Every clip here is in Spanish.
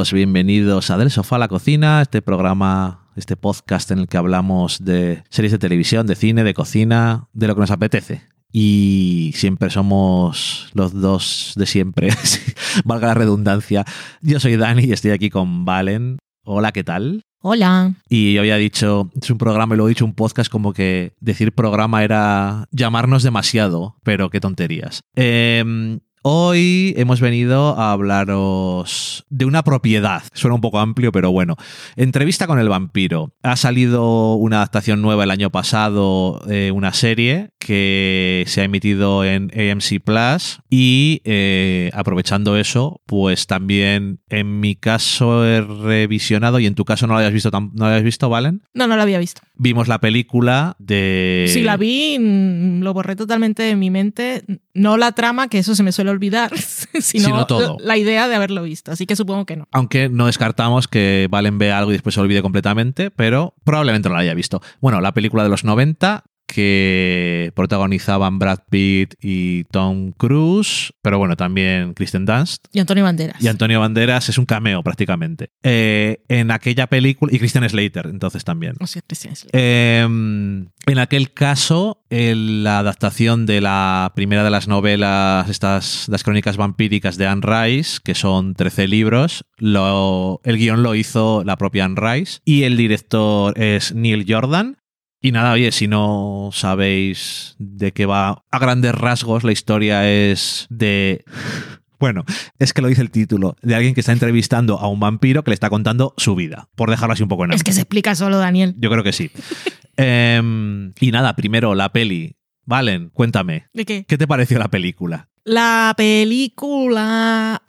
Todos, bienvenidos a Del Sofá a la Cocina, este programa, este podcast en el que hablamos de series de televisión, de cine, de cocina, de lo que nos apetece. Y siempre somos los dos de siempre, valga la redundancia. Yo soy Dani y estoy aquí con Valen. Hola, ¿qué tal? Hola. Y yo había dicho, es un programa y lo he dicho un podcast como que decir programa era llamarnos demasiado, pero qué tonterías. Eh, Hoy hemos venido a hablaros de una propiedad. Suena un poco amplio, pero bueno. Entrevista con el vampiro. Ha salido una adaptación nueva el año pasado, eh, una serie que se ha emitido en AMC Plus y eh, aprovechando eso, pues también en mi caso he revisionado y en tu caso no lo habías visto, no lo habías visto, Valen? No, no lo había visto. Vimos la película de... Sí, la vi, mm, lo borré totalmente de mi mente. No la trama, que eso se me suele olvidar, sino, todo. la idea de haberlo visto. Así que supongo que no. Aunque no descartamos que Valen vea algo y después se olvide completamente, pero probablemente no la haya visto. Bueno, la película de los 90 que protagonizaban Brad Pitt y Tom Cruise, pero bueno, también Kristen Dunst. Y Antonio Banderas. Y Antonio Banderas es un cameo prácticamente. Eh, en aquella película, y Christian Slater, entonces también. O sea, Christian Slater. Em, en aquel caso, la adaptación de la primera de las novelas, estas, las crónicas vampíricas de Anne Rice, que son 13 libros, el guion lo hizo la propia Anne Rice y el director es Neil Jordan, y nada, oye, si no sabéis de qué va a grandes rasgos, la historia es de... Bueno, es que lo dice el título, de alguien que está entrevistando a un vampiro que le está contando su vida, por dejarlo así un poco en Es que se explica solo, Daniel. Yo creo que sí. Em, y nada, primero la peli. Valen, cuéntame. ¿De qué? ¿Qué te pareció la película? La película.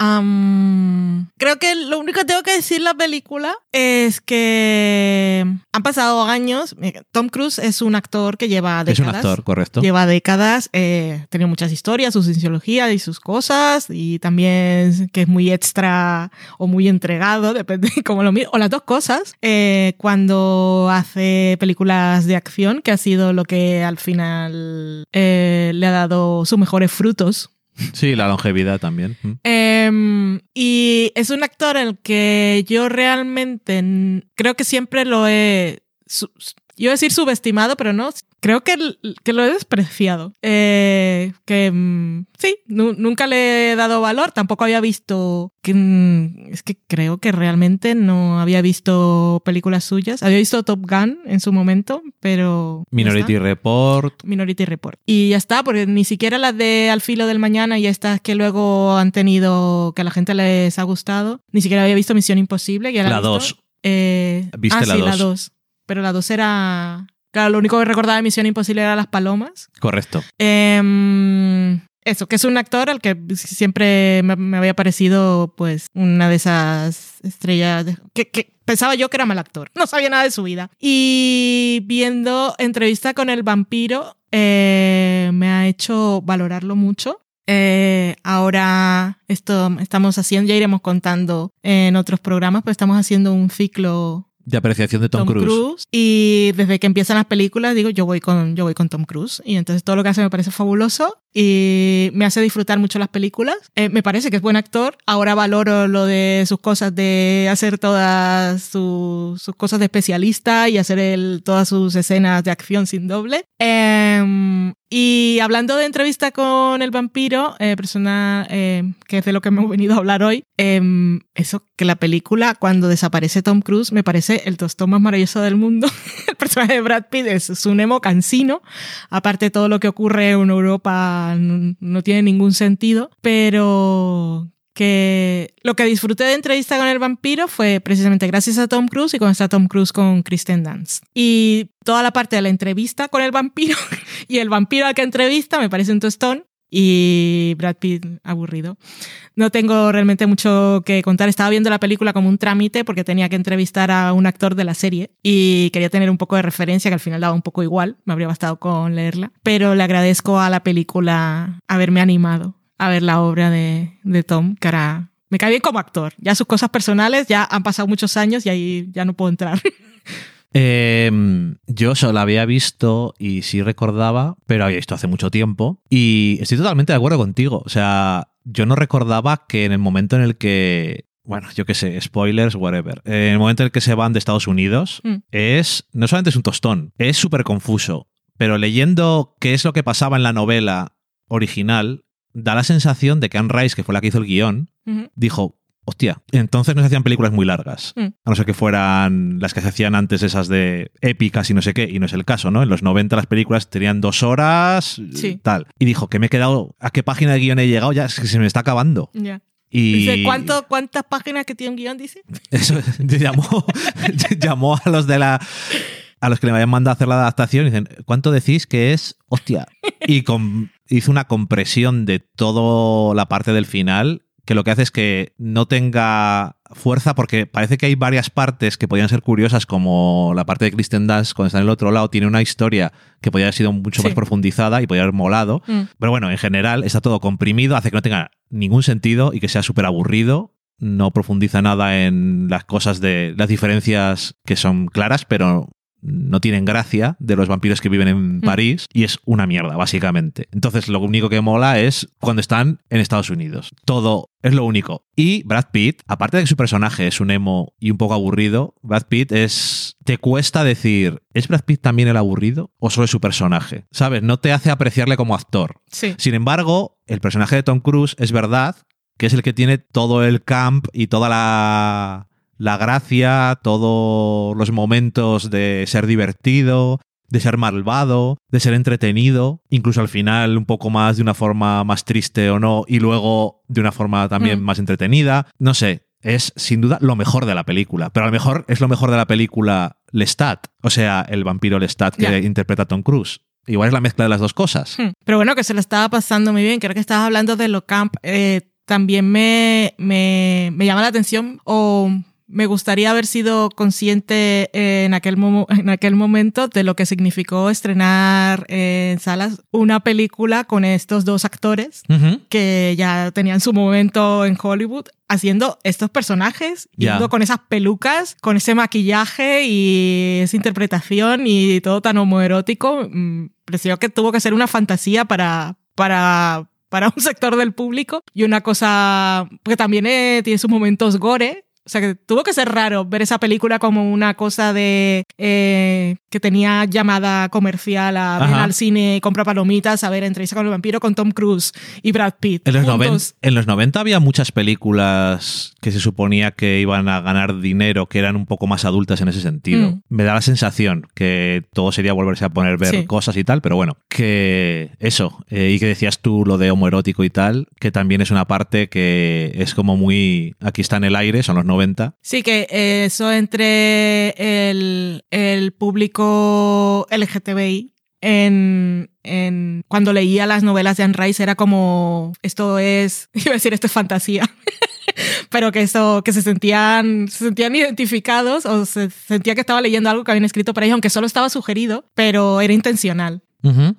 creo que lo único que tengo que decir la película es que han pasado años. Tom Cruise es un actor que lleva décadas. Es un actor, correcto. Lleva décadas. Eh, tenido muchas historias, su cienciología y sus cosas. Y también que es muy extra o muy entregado, depende de cómo lo mire. O las dos cosas. Eh, cuando hace películas de acción, que ha sido lo que al final eh, le ha dado sus mejores frutos Sí, la longevidad también. Em, y es un actor el que yo realmente creo que siempre lo he... Yo a decir subestimado, pero no, creo que, que lo he despreciado. Eh, que mm, sí, nunca le he dado valor, tampoco había visto, que, mm, es que creo que realmente no había visto películas suyas. Había visto Top Gun en su momento, pero... Minority Report. Minority Report. Y ya está, porque ni siquiera las de Al filo del mañana y estas que luego han tenido, que a la gente les ha gustado, ni siquiera había visto Misión Imposible. la 2. Eh, ¿Viste ah, la sí, la 2. Pero la 2 era Claro, lo único que recordaba de Misión Imposible era Las Palomas. Correcto. Em, eso, que es un actor al que siempre me, había parecido pues una de esas estrellas que, pensaba yo que era mal actor. No sabía nada de su vida. Y viendo entrevista con el vampiro eh, me ha hecho valorarlo mucho. Eh, ahora esto estamos haciendo, ya iremos contando en otros programas, pero estamos haciendo un ciclo de apreciación de Tom, Cruise. Y desde que empiezan las películas, digo, yo voy, con, yo voy con Tom Cruise. Y entonces todo lo que hace me parece fabuloso y me hace disfrutar mucho las películas. Eh, me parece que es buen actor. Ahora valoro lo de sus cosas de hacer todas sus, cosas de especialista y hacer el, todas sus escenas de acción sin doble. Em, y hablando de entrevista con el vampiro, eh, persona eh, que es de lo que hemos venido a hablar hoy, em, eso que la película, cuando desaparece Tom Cruise, me parece el tostón más maravilloso del mundo. el personaje de Brad Pitt es un emo cansino, aparte todo lo que ocurre en Europa no, tiene ningún sentido, pero que lo que disfruté de entrevista con el vampiro fue precisamente gracias a Tom Cruise y con esta Tom Cruise con Kristen Dance. Y toda la parte de la entrevista con el vampiro y el vampiro al que entrevista me parece un tostón y Brad Pitt aburrido. No tengo realmente mucho que contar. Estaba viendo la película como un trámite porque tenía que entrevistar a un actor de la serie y quería tener un poco de referencia que al final daba un poco igual. Me habría bastado con leerla. Pero le agradezco a la película haberme animado a ver la obra de, de Tom, ahora me cae bien como actor. Ya sus cosas personales ya han pasado muchos años y ahí ya no puedo entrar. Em, yo solo la había visto y sí recordaba, pero había visto hace mucho tiempo. Y estoy totalmente de acuerdo contigo. O sea, yo no recordaba que en el momento en el que bueno, yo qué sé, spoilers, whatever. En el momento en el que se van de Estados Unidos, Mm. es, no solamente es un tostón, es súper confuso, pero leyendo qué es lo que pasaba en la novela original, da la sensación de que Anne Rice, que fue la que hizo el guion, dijo, hostia, entonces no se hacían películas muy largas. Mm. A no ser que fueran las que se hacían antes esas de épicas y no sé qué, y no es el caso, ¿no? En los 90 las películas tenían dos horas, Sí. tal. Y dijo que me he quedado, ¿a qué página de guion he llegado? Ya es que se me está acabando. Y Dice, ¿cuánto, ¿cuántas páginas que tiene un guion? Dice. Eso, llamó, llamó a los de la a los que le habían mandado a hacer la adaptación y dicen, ¿cuánto decís que es? Hostia. Y con- hizo una compresión de toda la parte del final que lo que hace es que no tenga fuerza porque parece que hay varias partes que podrían ser curiosas como la parte de Kristen Dunst cuando está en el otro lado tiene una historia que podría haber sido mucho Sí. más profundizada y podría haber molado Mm. pero bueno, en general está todo comprimido, hace que no tenga ningún sentido y que sea súper aburrido. No profundiza nada en las cosas de las diferencias que son claras, pero no tienen gracia de los vampiros que viven en Mm. París y es una mierda, básicamente. Entonces, lo único que mola es cuando están en Estados Unidos. Todo es lo único. Y Brad Pitt, aparte de que su personaje es un emo y un poco aburrido, Brad Pitt es. Te cuesta decir, ¿es Brad Pitt también el aburrido o solo es su personaje? ¿Sabes? No te hace apreciarle como actor. Sí. Sin embargo, el personaje de Tom Cruise es verdad que es el que tiene todo el camp y toda la, la gracia, todos los momentos de ser divertido, de ser malvado, de ser entretenido, incluso al final un poco más de una forma más triste o no, y luego de una forma también Mm. más entretenida. No sé, es sin duda lo mejor de la película, pero a lo mejor es lo mejor de la película Lestat, o sea, el vampiro Lestat que interpreta Tom Cruise. Igual es la mezcla de las dos cosas. Hmm. Pero bueno, que se lo estaba pasando muy bien. Creo que estabas hablando de lo camp. Eh, también me, me, me llama la atención o me gustaría haber sido consciente eh, en aquel, momo- en aquel momento de lo que significó estrenar eh, en salas una película con estos dos actores que ya tenían su momento en Hollywood haciendo estos personajes, yendo con esas pelucas, con ese maquillaje y esa interpretación y todo tan homoerótico. Mm, Pareció que tuvo que ser una fantasía para, para, para un sector del público y una cosa que también eh, tiene sus momentos gore. O sea que tuvo que ser raro ver esa película como una cosa de eh, que tenía llamada comercial a Ajá. al cine, compra palomitas, a ver entrevista con el vampiro con Tom Cruise y Brad Pitt. En los, juntos. 90, en los 90 había muchas películas que se suponía que iban a ganar dinero, que eran un poco más adultas en ese sentido. Mm. Me da la sensación que todo sería volverse a poner ver Sí. cosas y tal, pero bueno, que eso, eh, y que decías tú lo de homoerótico y tal, que también es una parte que es como muy, aquí está en el aire, son los 90. Sí, que eh, eso entre el, el público LGTBI en, en cuando leía las novelas de Anne Rice era como esto es, iba a decir esto es fantasía, pero que eso, que se sentían, se sentían identificados o se sentía que estaba leyendo algo que habían escrito para ellos, aunque solo estaba sugerido, pero era intencional.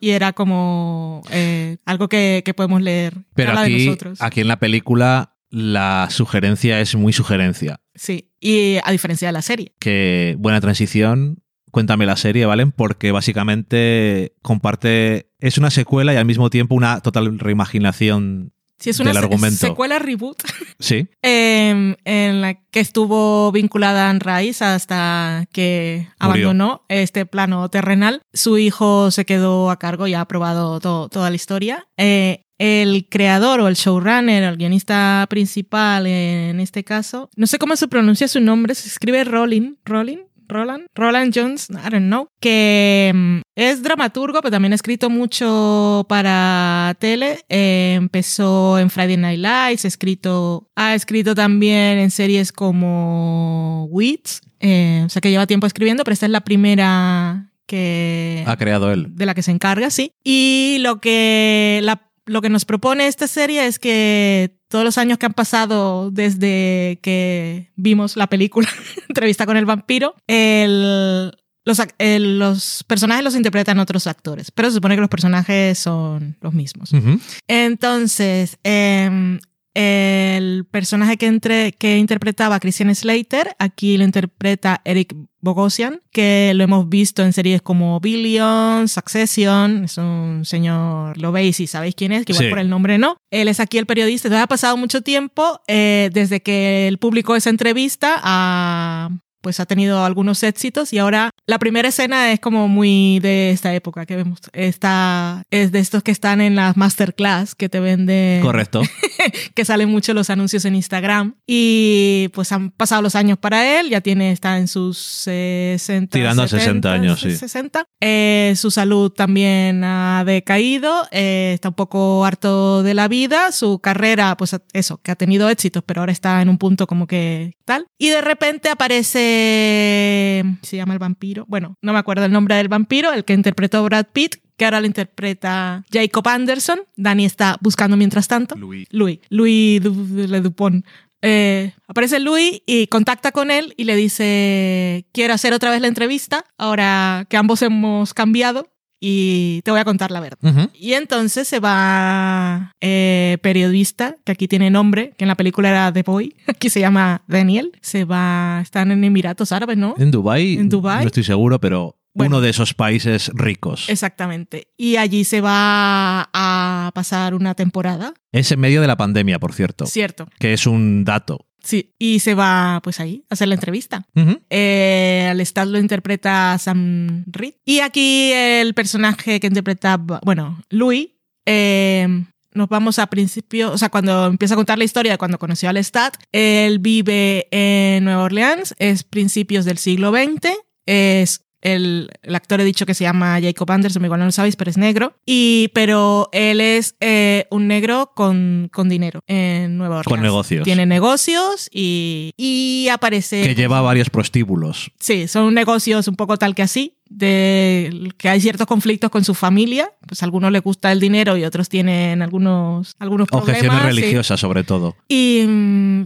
Y era como eh, algo que, que podemos leer. Pero de nosotros. aquí en la película la sugerencia es muy sugerencia. Sí. Y a diferencia de la serie. que buena transición. Cuéntame la serie, ¿vale? Porque básicamente comparte. Es una secuela y al mismo tiempo una total reimaginación. Sí, es una argumento. secuela reboot Sí. em, en la que estuvo vinculada a Anne Rice hasta que Murió. abandonó este plano terrenal. Su hijo se quedó a cargo y ha aprobado to- toda la historia. Eh, el creador o el showrunner, el guionista principal en este caso, no sé cómo se pronuncia su nombre, se escribe Rolling, Rolling, Roland, Roland Jones, I don't know, que mm, es dramaturgo, pero también ha escrito mucho para tele. Eh, empezó en Friday Night Lights, ha escrito, ha escrito también en series como Wits, eh, o sea que lleva tiempo escribiendo, pero esta es la primera que Ha creado él. de la que se encarga, sí. Y lo que, la- lo que nos propone esta serie es que todos los años que han pasado desde que vimos la película Entrevista con el vampiro, el- los, ac- el- los personajes los interpretan otros actores, pero se supone que los personajes son los mismos. Entonces, em, El personaje que, entre, que interpretaba Christian Slater, aquí lo interpreta Eric Bogosian, que lo hemos visto en series como Billion, Succession, es un señor, lo veis y sabéis quién es, que igual Sí. por el nombre no. Él es aquí el periodista, entonces ha pasado mucho tiempo eh, desde que él publicó esa entrevista a pues ha tenido algunos éxitos y ahora la primera escena es como muy de esta época que vemos. Esta es de estos que están en las masterclass que te venden Correcto. que salen mucho los anuncios en Instagram. Y pues han pasado los años para él, ya tiene, está en sus 60. Tirando a 60 años, sí. 60. Eh, su salud también ha decaído, eh, está un poco harto de la vida, su carrera, pues eso, que ha tenido éxitos, pero ahora está en un punto como que tal. Y de repente aparece, se llama el vampiro, bueno, no me acuerdo el nombre del vampiro, el que interpretó Brad Pitt, que ahora lo interpreta Jacob Anderson. Dani está buscando mientras tanto. Louis. Louis, Louis Le Dupont. Eh, aparece Louis y contacta con él y le dice, quiero hacer otra vez la entrevista, ahora que ambos hemos cambiado y te voy a contar la verdad. Y entonces se va eh, periodista, que aquí tiene nombre, que en la película era The Boy, aquí se llama Daniel, se va, están en Emiratos Árabes, ¿no? En Dubai, En Dubái. no estoy seguro, pero Bueno. uno de esos países ricos. Exactamente. Y allí se va a pasar una temporada, Es en medio de la pandemia, por cierto, ¿cierto? que es un dato. Sí, y se va pues ahí a hacer la entrevista. Eh, al Stat lo interpreta Sam Reed. Y aquí el personaje que interpreta, bueno, Louis, eh, nos vamos a principio, o sea, cuando empieza a contar la historia de cuando conoció al Stat, él vive en Nueva Orleans, es principios del siglo XX, es el, el actor he dicho que se llama Jacob Anderson, igual no lo sabéis, pero es negro. Y, pero él es eh, un negro con, con dinero en Nueva Orleans. Con negocios. Tiene negocios y, y aparece. Que lleva varios prostíbulos. Sí, son negocios un poco tal que así, de que hay ciertos conflictos con su familia, pues a algunos les gusta el dinero y otros tienen algunos, algunos problemas. Objeciones sí. religiosas, sobre todo. Y,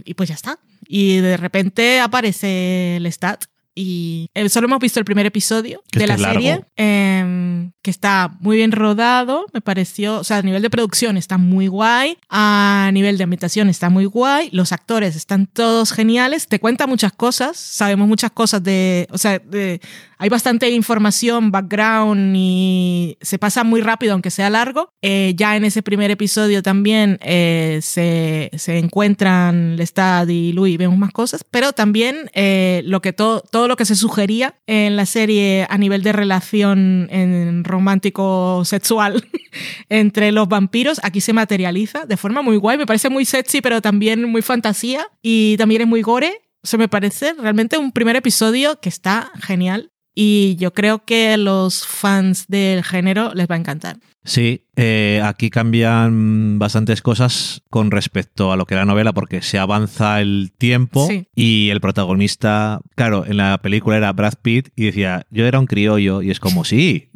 y pues ya está. Y de repente aparece el stat. Y eh, solo hemos visto el primer episodio Que de la serie, em, que está muy bien rodado, me pareció, o sea, a nivel de producción está muy guay, a nivel de ambientación está muy guay, los actores están todos geniales, te cuenta muchas cosas, sabemos muchas cosas de, o sea, de- hay bastante información, background y se pasa muy rápido aunque sea largo. Eh, ya en ese primer episodio también eh, se, se encuentran Lestat y Louis vemos más cosas, pero también eh, lo que todo, todo lo que se sugería en la serie a nivel de relación en romántico sexual entre los vampiros aquí se materializa de forma muy guay, me parece muy sexy pero también muy fantasía y también es muy gore. O sea, me parece realmente un primer episodio que está genial y yo creo que a los fans del género les va a encantar. Sí, eh, aquí cambian bastantes cosas con respecto a lo que era la novela porque se avanza el tiempo Sí. y el protagonista, claro, en la película era Brad Pitt y decía, yo era un criollo y es como, sí.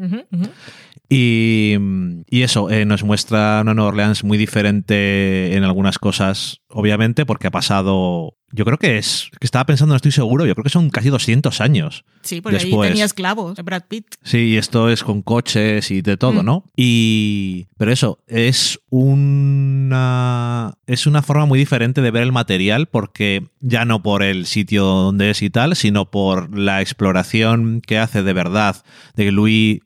Y, y eso, eh, nos muestra una Nueva Orleans muy diferente en algunas cosas, obviamente, porque ha pasado, yo creo que es, que estaba pensando, no estoy seguro, yo creo que son casi 200 años. Sí, porque Después. ahí tenía esclavos, Brad Pitt. Sí, y esto es con coches y de todo, Mm. ¿no? Y. Pero eso, es una. Es una forma muy diferente de ver el material, porque ya no por el sitio donde es y tal, sino por la exploración que hace de verdad. De que Louis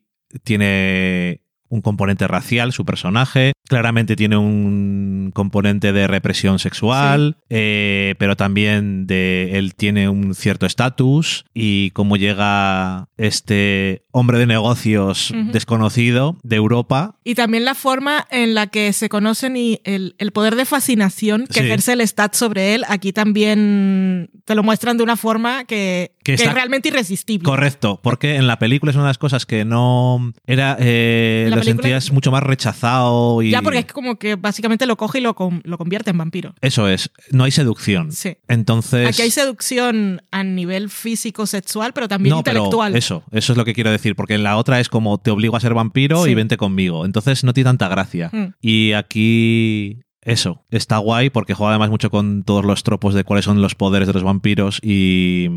tiene un componente racial, su personaje. Claramente tiene un componente de represión sexual, eh, pero también de él tiene un cierto estatus y cómo llega este hombre de negocios desconocido de Europa. Y también la forma en la que se conocen y el, el poder de fascinación que Sí. ejerce el stat sobre él, aquí también te lo muestran de una forma que, Que es realmente irresistible. Correcto, porque en la película es una de las cosas que no era eh, sentías mucho más rechazado y Ya porque es como que básicamente lo coge y lo, lo convierte en vampiro. eso es, no hay seducción. Sí. Entonces Aquí hay seducción a nivel físico, sexual, pero también no, pero intelectual. eso, eso es lo que quiero decir, porque en la otra es como te obligo a ser vampiro Sí. y vente conmigo. Entonces no tiene tanta gracia. Mm. Y aquí eso, está guay porque juega además mucho con todos los tropos de cuáles son los poderes de los vampiros y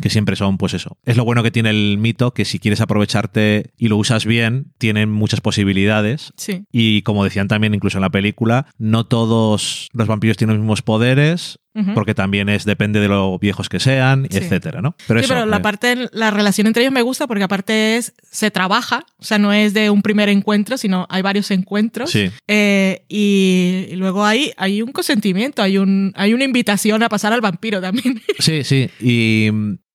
que siempre son, pues eso. Es lo bueno que tiene el mito, que si quieres aprovecharte y lo usas bien, tienen muchas posibilidades. Sí. Y como decían también incluso en la película, no todos los vampiros tienen los mismos poderes, porque también es depende de lo viejos que sean, Sí. etcétera, ¿no? Pero sí, eso, pero la eh, parte, la relación entre ellos me gusta porque aparte es, se trabaja, o sea, no es de un primer encuentro, sino hay varios encuentros. Sí. Eh, y, y luego hay, hay un consentimiento, hay, un, hay una invitación a pasar al vampiro también. Sí, sí. Y,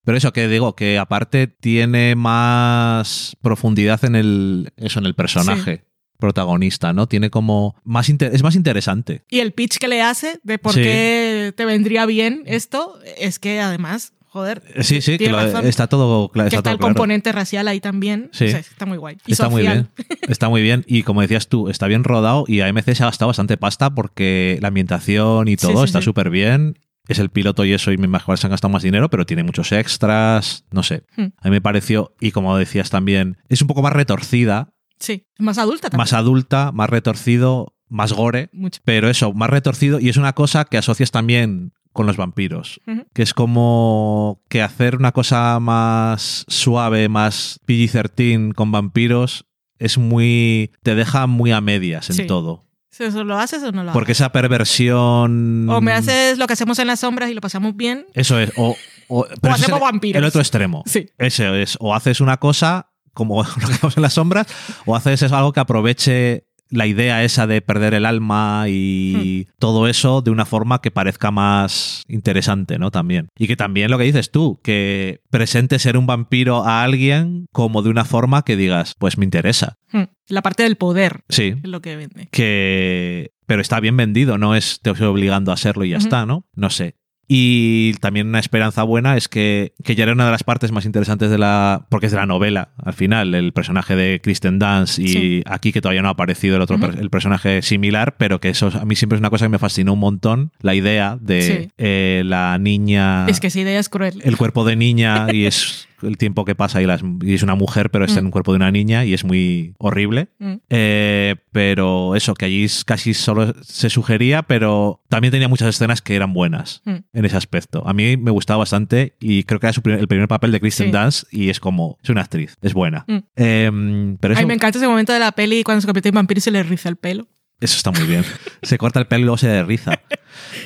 pero eso que digo, que aparte tiene más profundidad en el, eso, en el personaje protagonista, ¿no? Tiene como más es más interesante. y el pitch que le hace de por Sí. qué te vendría bien esto es que además, joder, Sí, sí, tiene lo- razón, está todo, que está está todo el claro. componente racial ahí también. Sí. O sea, está muy guay. Y Está muy bien. Está muy bien. Y como decías tú, está bien rodado y AMC se ha gastado bastante pasta porque la ambientación y Sí, todo sí, está sí. súper bien. Es el piloto y eso, y me imagino que se han gastado más dinero, pero tiene muchos extras. No sé. Hmm. A mí me pareció, y como decías también, es un poco más retorcida, Sí, más adulta también. más adulta, más retorcido, más gore. Mucho. Pero eso, más retorcido, y es una cosa que asocias también con los vampiros. Que es como que hacer una cosa más suave, más PG-13 con vampiros, es muy. te deja muy a medias en Sí. todo. ¿Eso lo haces o no lo Porque haces? esa perversión. O me haces lo que hacemos en las sombras y lo pasamos bien. Eso es. O, o, pero ese es hacemos el- vampiros. El otro extremo. Sí. Ese es. O haces una cosa como lo que vemos en las sombras, o haces algo que aproveche la idea esa de perder el alma y Hmm. todo eso de una forma que parezca más interesante, ¿no? También. Y que también lo que dices tú, que presente ser un vampiro a alguien como de una forma que digas, pues me interesa. Hmm. La parte del poder Sí. es lo que vende. Que. Pero está bien vendido, no es te estoy obligando a hacerlo y ya está, ¿no? No sé. Y también una esperanza buena es que, que ya era una de las partes más interesantes de la. porque es de la novela, al final, el personaje de Kristen Dance y Sí. aquí que todavía no ha aparecido el otro per- el personaje similar, pero que eso a mí siempre es una cosa que me fascinó un montón, la idea de Sí. eh, la niña. Es que esa idea es cruel. El cuerpo de niña y es el tiempo que pasa y, las- y es una mujer, pero está en Mm. un cuerpo de una niña y es muy horrible. Mm. Eh, pero eso, que allí casi solo se sugería, pero también tenía muchas escenas que eran buenas Mm. en ese aspecto. A mí me gustaba bastante y creo que era su primer- el primer papel de Kristen Sí. Dunst y es como, es una actriz, es buena. Eh, pero eso, mí me encanta ese momento de la peli cuando se convierte en vampiro y se le riza el pelo. eso está muy bien. se corta el pelo y luego se derriza.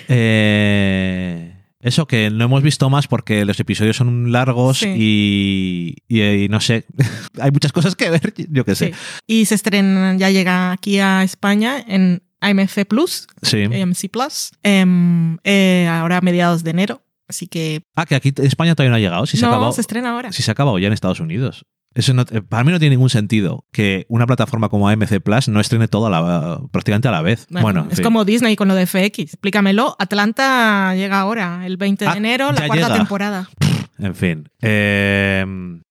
Eh, eso que no hemos visto más porque los episodios son largos Sí. y, y- y no sé, hay muchas cosas que ver, yo qué sé. Sí. Y se estrena, ya llega aquí a España en AMC Plus, Sí. AMC Plus, em, eh, ahora a mediados de enero. Así que Ah, que aquí España todavía no ha llegado. Si se, no, acabado, se estrena ahora. si se ha acabado ya en Estados Unidos. Eso no- para mí no tiene ningún sentido que una plataforma como AMC Plus no estrene todo a la, prácticamente a la vez. Bueno, Bueno, en es como Disney con lo de FX. Explícamelo. Atlanta llega ahora, el 20 de Ah, enero, la cuarta llega. temporada. En fin. Eh,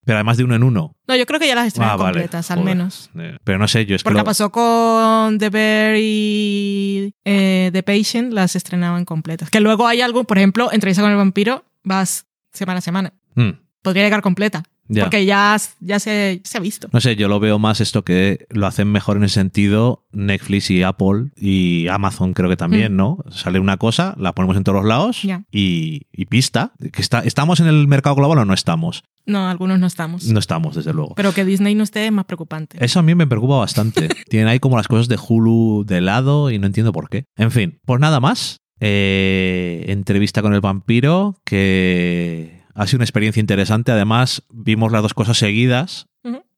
pero además de uno en uno. No, yo creo que ya las estrenan Ah, vale. completas, al Joder. menos. Eh, Pero no sé, yo es que. Porque lo- pasó con The Bear y eh, The Patient, las estrenaban completas. Que luego hay algo, por ejemplo, Entrevista con el vampiro, vas semana a semana. Mm, Podría llegar completa. Ya. Porque ya, ya se, se ha visto. No sé, yo lo veo más esto que lo hacen mejor en ese sentido Netflix y Apple y Amazon creo que también, Mm. ¿no? Sale una cosa, la ponemos en todos los lados y pista. Que está, ¿Estamos en el mercado global o no estamos? No, algunos no estamos. No estamos, desde luego. Pero que Disney no esté es más preocupante. Eso a mí me preocupa bastante. Tienen ahí como las cosas de Hulu de lado y no entiendo por qué. En fin, pues nada más. Eh, entrevista con el vampiro, que ha sido una experiencia interesante. Además, vimos las dos cosas seguidas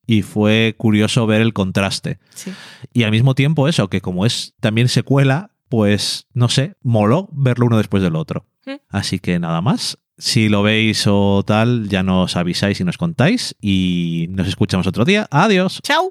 y fue curioso ver el contraste. Sí. Y al mismo tiempo eso, que como es también secuela, pues no sé, moló verlo uno después del otro. Así que nada más. Si lo veis o tal, ya nos avisáis y nos contáis y nos escuchamos otro día. Adiós. Chao.